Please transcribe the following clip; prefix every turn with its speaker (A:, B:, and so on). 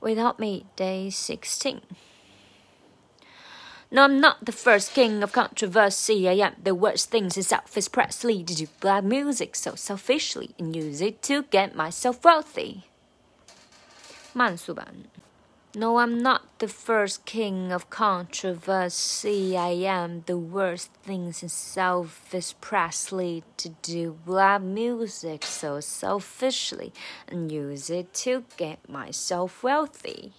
A: without me, day 16. No, I'm not the first king of controversy. I am the worst thing since Elvis Presley. Did you black music so selfishly and use it to get myself wealthy? 만수반 no, I'm not the first king of controversy. I am the worst thing since Elvis Presley to do black music so selfishly and use it to get myself wealthy.